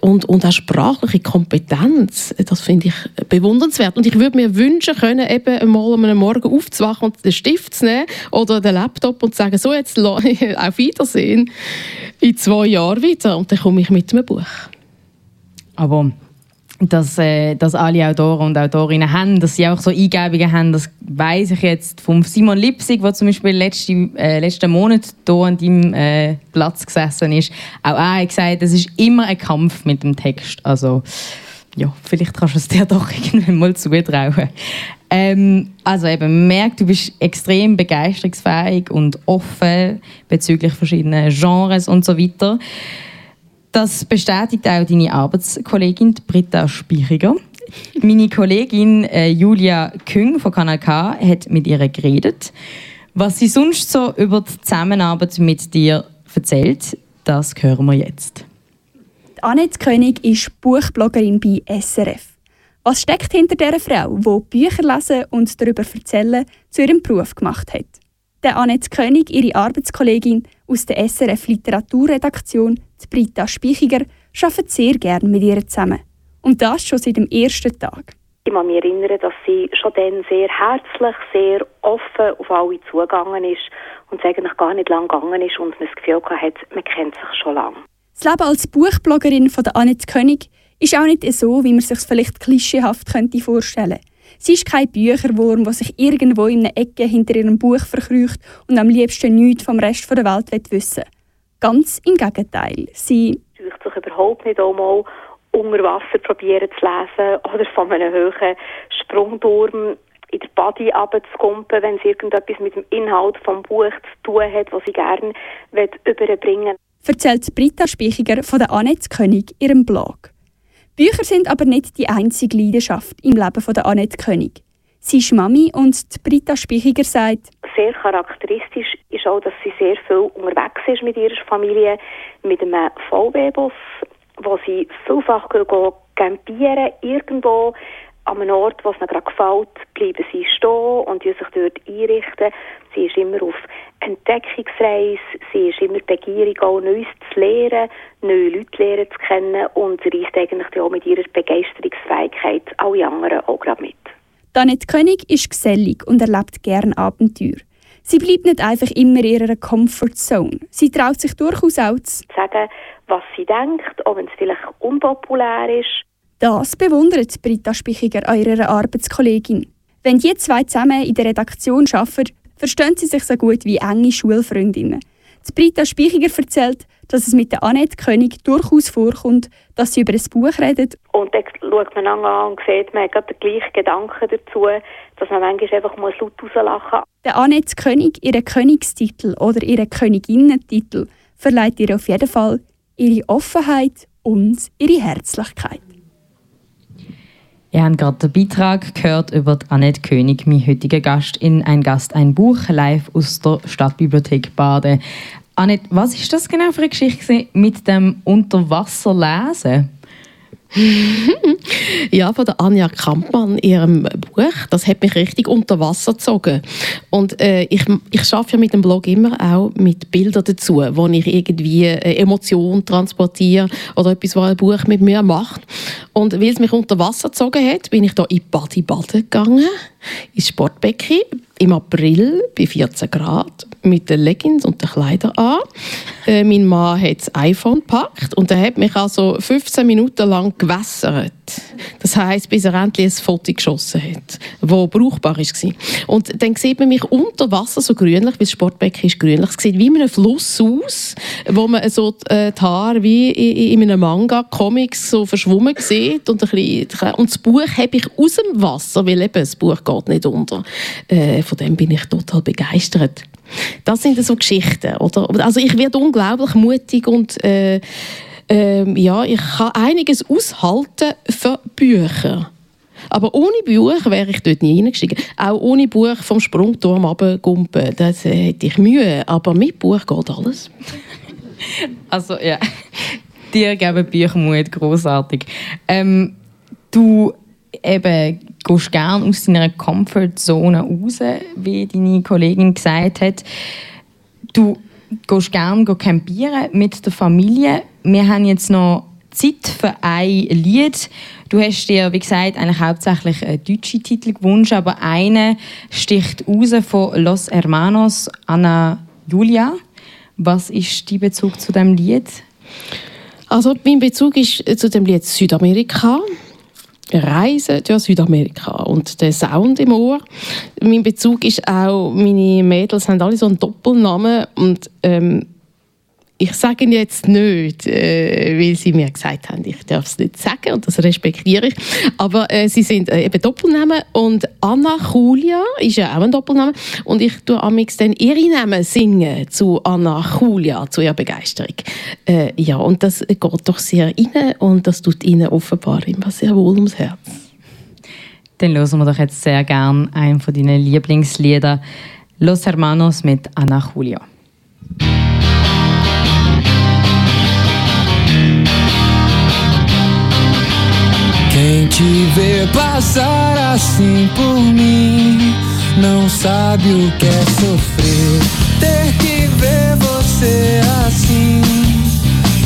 Und, und auch sprachliche Kompetenz. Das finde ich bewundernswert. Und ich würde mir wünschen können, eben mal um einen Morgen aufzuwachen und den Stift zu nehmen oder den Laptop und zu sagen, so jetzt auf Wiedersehen in zwei Jahren wieder. Und dann komme ich mit einem Buch. Aber dass, äh, dass alle Autoren und Autorinnen haben, dass sie auch so Eingebungen haben, das weiß ich jetzt von Simon Lipsig, der zum Beispiel letzte, äh, letzten Monat hier an deinem äh, Platz gesessen ist. Auch er hat gesagt, es ist immer ein Kampf mit dem Text. Also ja, vielleicht kannst du es dir doch irgendwann mal zutrauen. Ähm, also eben, man merkt, du bist extrem begeisterungsfähig und offen bezüglich verschiedener Genres und so weiter. Das bestätigt auch deine Arbeitskollegin Britta Spichiger. Meine Kollegin äh, Julia Küng von Kanal K hat mit ihr geredet. Was sie sonst so über die Zusammenarbeit mit dir erzählt, das hören wir jetzt. Annette König ist Buchbloggerin bei SRF. Was steckt hinter dieser Frau, die Bücher lesen und darüber erzählen zu ihrem Beruf gemacht hat? Der Annette König, ihre Arbeitskollegin aus der SRF Literaturredaktion, die Britta Spichiger, arbeitet sehr gerne mit ihr zusammen. Und das schon seit dem ersten Tag. Ich kann mich erinnern, dass sie schon dann sehr herzlich, sehr offen auf alle zugegangen ist und es eigentlich gar nicht lang gegangen ist und man das Gefühl hatte, man kennt sich schon lange. Das Leben als Buchbloggerin von Annette König ist auch nicht so, wie man sich vielleicht klischeehaft könnte vorstellen Sie ist kein Bücherwurm, der sich irgendwo in einer Ecke hinter ihrem Buch verkrücht und am liebsten nichts vom Rest der Welt wissen will. Ganz im Gegenteil. Sie sucht sich überhaupt nicht einmal unter Wasser probieren zu lesen oder von einem hohen Sprungturm in der Body abzukumpen, wenn sie irgendetwas mit dem Inhalt vom Buch zu tun hat, was sie gerne überbringen will. Erzählt Britta Spichiger von der Annette König ihrem Blog. Bücher sind aber nicht die einzige Leidenschaft im Leben von der Annette König. Sie ist Mami und Britta Spichiger sagt, sehr charakteristisch ist auch, dass sie sehr viel unterwegs ist mit ihrer Familie, mit einem VW-Bus, wo sie vielfach campieren, irgendwo an einem Ort, wo es ihnen gerade gefällt, bleiben sie stehen und sich dort einrichten. Sie ist immer auf Entdeckungsreise, sie ist immer begierig, auch Neues zu lernen, neue Leute lernen zu kennen und reist eigentlich auch mit ihrer Begeisterungsfähigkeit alle anderen auch gerade mit. Danette König ist gesellig und erlebt gern Abenteuer. Sie bleibt nicht einfach immer in ihrer Comfortzone. Sie traut sich durchaus auch zu sagen, was sie denkt, auch wenn es vielleicht unpopulär ist. Das bewundert Britta Spichiger an ihrer Arbeitskollegin. Wenn die zwei zusammen in der Redaktion arbeiten, verstehen sie sich so gut wie enge Schulfreundinnen. Die Britta Spichiger erzählt, dass es mit der Annette König durchaus vorkommt, dass sie über ein Buch redet. Und dann schaut man an und sieht, man hat den gleichen Gedanken dazu, dass man manchmal einfach muss laut rauslachen muss. Der Annette König, ihren Königstitel oder ihren Königinnentitel, verleiht ihr auf jeden Fall ihre Offenheit und ihre Herzlichkeit. Ihr habt gerade den Beitrag gehört über Annette König, mein heutiger Gast in «Ein Gast, ein Buch» live aus der Stadtbibliothek Baden. Annette, was ist das genau für eine Geschichte mit dem Unterwasserlesen? Ja, von der Anja Kampmann, ihrem Buch, das hat mich richtig unter Wasser gezogen. Und äh, ich, ich arbeite ja mit dem Blog immer auch mit Bildern dazu, wo ich irgendwie äh, Emotionen transportiere oder etwas, was ein Buch mit mir macht. Und weil es mich unter Wasser gezogen hat, bin ich da in Badi baden gegangen, ins Sportbecken, im April bei 14 Grad mit den Leggings und den Kleidern an. Äh, mein Mann hat das iPhone gepackt und er hat mich also 15 Minuten lang gewässert. Das heisst, bis er endlich ein Foto geschossen hat, das brauchbar war. Und dann sieht man mich unter Wasser so grünlich, weil das Sportbecken ist grünlich. Es sieht wie in einem Fluss aus, wo man so äh, die Haare wie in einem Manga-Comics so verschwommen sieht. Und, ein bisschen, und das Buch habe ich aus dem Wasser, weil eben das Buch geht nicht unter. Äh, von dem bin ich total begeistert. Das sind so Geschichten, oder? Also ich werde unglaublich mutig und äh, äh, ja, ich kann einiges aushalten für Bücher. Aber ohne Buch wäre ich dort nie reingestiegen. Auch ohne Buch vom Sprungturm runtergumpen, das hätte ich Mühe. Aber mit Buch geht alles. Also ja, dir geben Bücher Mut, großartig. Ähm, du eben gehst gerne aus deiner Comfortzone raus, wie deine Kollegin gesagt hat. Du gehst gerne campieren mit der Familie. Wir haben jetzt noch Zeit für ein Lied. Du hast dir, wie gesagt, eigentlich hauptsächlich einen deutschen Titel gewünscht, aber einer sticht raus von Los Hermanos, Anna Julia. Was ist dein Bezug zu dem Lied? Also mein Bezug ist zu dem Lied Südamerika. Reisen durch Südamerika und der Sound im Ohr. Mein Bezug ist auch, meine Mädels haben alle so einen Doppelnamen und ähm, ich sage ihn jetzt nicht, äh, weil sie mir gesagt haben, ich darf es nicht sagen und das respektiere ich. Aber äh, sie sind äh, eben Doppelnamen und Anna Julia ist ja auch ein Doppelname und ich tue amix dann ihre Namen singen zu Anna Julia, zu ihrer Begeisterung. Äh, ja, und das geht doch sehr rein und das tut ihnen offenbar immer sehr wohl ums Herz. Dann hören wir doch jetzt sehr gern einen von deinen Lieblingslieder Los Hermanos mit Anna Julia. Te vê passar assim por mim não sabe o que é sofrer. Ter que ver você assim,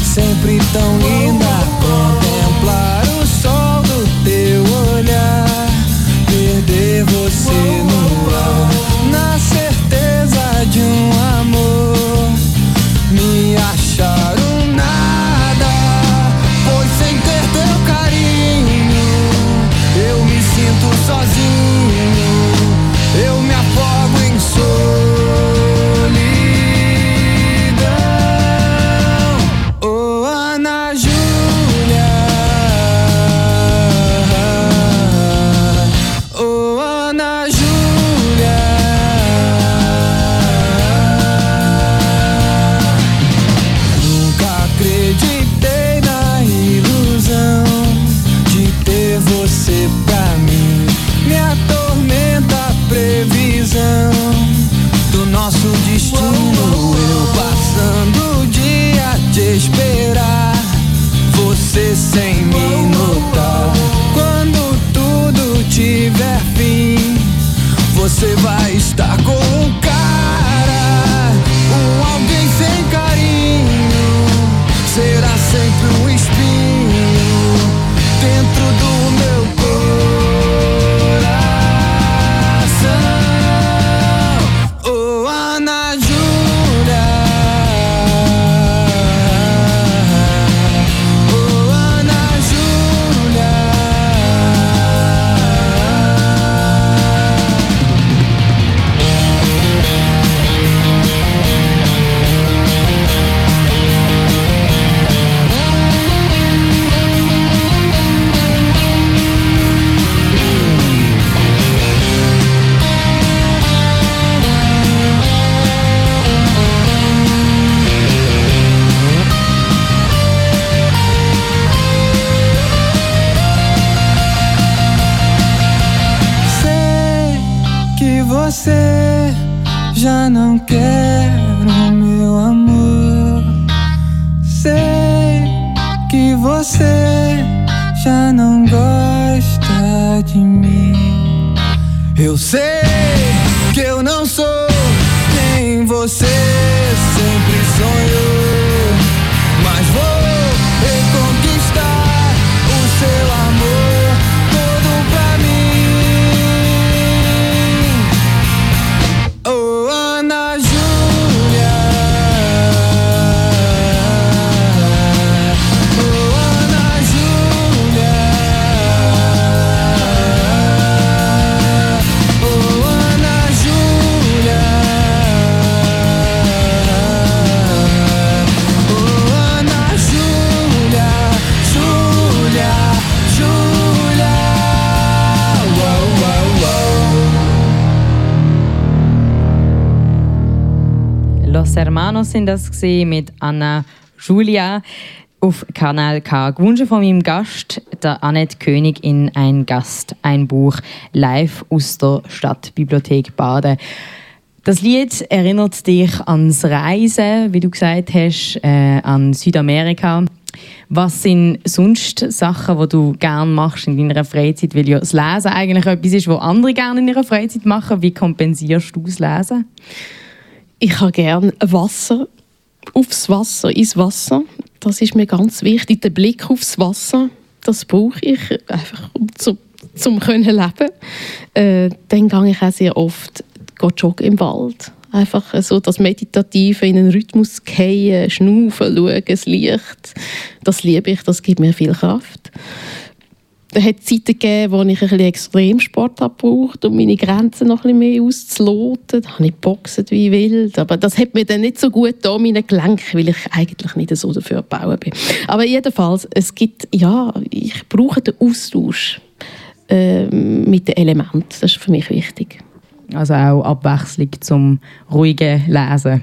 sempre tão linda. Sind das mit Anna Julia. auf Kanal K. Gewünscht von meinem Gast, der Annette König in Ein Gast, ein Buch, live aus der Stadtbibliothek Baden. Das Lied erinnert dich ans Reisen, wie du gesagt hast, äh, an Südamerika. Was sind sonst Sachen, die du gerne machst in deiner Freizeit? Weil ja das Lesen eigentlich etwas ist, was andere gerne in ihrer Freizeit machen. Wie kompensierst du das Lesen? Ich habe gerne Wasser, aufs Wasser, ins Wasser. Das ist mir ganz wichtig. Der Blick aufs Wasser, das brauche ich einfach, um zu, zum können leben. Äh, dann gehe ich auch sehr oft joggen im Wald. Einfach so das Meditative in einen Rhythmus gehen, schnaufen, schauen, das Licht. Das liebe ich, das gibt mir viel Kraft. Hat Zeiten gegeben, wo ich ein Extremsport gebraucht um meine Grenzen noch ein mehr auszuloten. Da habe ich geboxt wie wild. Aber das hat mir dann nicht so gut da meine Gelenke, weil ich eigentlich nicht so dafür gebaut bin. Aber jedenfalls, es gibt, ja, ich brauche den Austausch äh, mit den Elementen. Das ist für mich wichtig. Also auch Abwechslung zum ruhigen Lesen.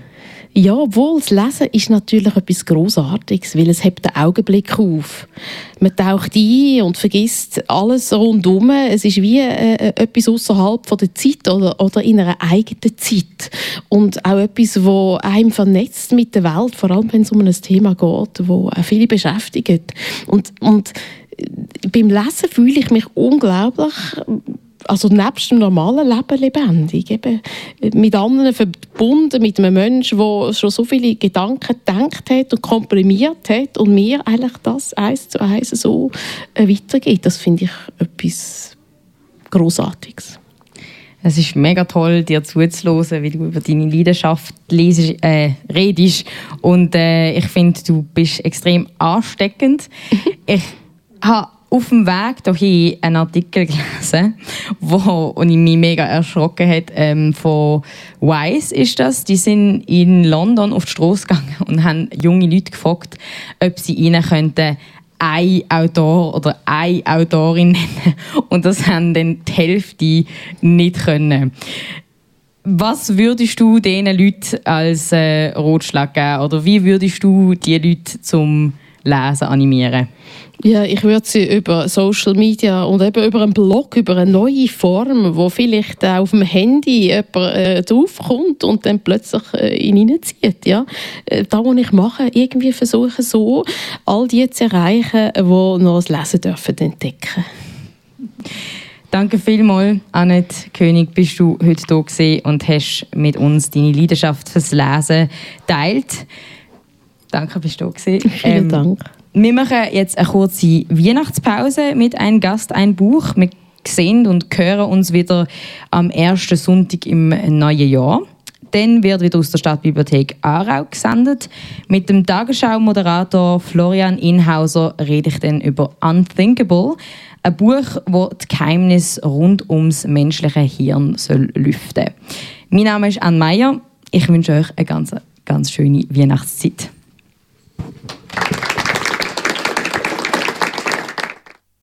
Ja, obwohl das Lesen ist natürlich etwas Großartiges, weil es hebt den Augenblick auf. Man taucht ein und vergisst alles rundum. Es ist wie äh, äh etwas außerhalb der Zeit oder, oder in einer eigenen Zeit und auch etwas, wo einem vernetzt mit der Welt, vor allem wenn es um ein Thema geht, wo auch viele beschäftigt. Und, und äh, beim Lesen fühle ich mich unglaublich also nebst dem normalen Leben lebendig. Eben mit anderen verbunden, mit einem Menschen, der schon so viele Gedanken gedacht hat und komprimiert hat und mir eigentlich das eins zu eins so äh, weitergeht. Das finde ich etwas Großartiges. Es ist mega toll, dir zuzuhören, wie du über deine Leidenschaft lesest, äh, redest. Und äh, ich finde, du bist extrem ansteckend. ich habe auf dem Weg dahin einen Artikel gelesen, wo und ich mich mega erschrocken hat. Ähm, von Wise ist das. Die sind in London auf die Straße gegangen und haben junge Leute gefragt, ob sie ihnen könnten ein Autor oder eine Autorin nennen. Und das haben dann die Hälfte nicht können. Was würdest du diesen Leuten als äh, Rotschlag geben? Oder wie würdest du die Leute zum Lesen animieren? Ja, ich würde sie über Social Media und eben über einen Blog, über eine neue Form, wo vielleicht auf dem Handy jemand äh, draufkommt und dann plötzlich äh, ihn reinzieht. Ja? Äh, da, was ich mache, irgendwie versuchen so, all die zu erreichen, die noch das Lesen dürfen entdecken. Danke vielmals, Annette König, bist du heute hier gewesen und hast mit uns deine Leidenschaft fürs Lesen teilt. Danke, bist du hier gewesen. Vielen ähm, Dank. Wir machen jetzt eine kurze Weihnachtspause mit einem Gast, ein Buch. Wir sehen und hören uns wieder am ersten Sonntag im neuen Jahr. Dann wird wieder aus der Stadtbibliothek Aarau gesendet. Mit dem Tagesschau-Moderator Florian Inhauser rede ich dann über Unthinkable, ein Buch, das die Geheimnisse rund ums menschliche Hirn soll lüften. Mein Name ist Anne Meyer. Ich wünsche euch eine ganz, ganz schöne Weihnachtszeit.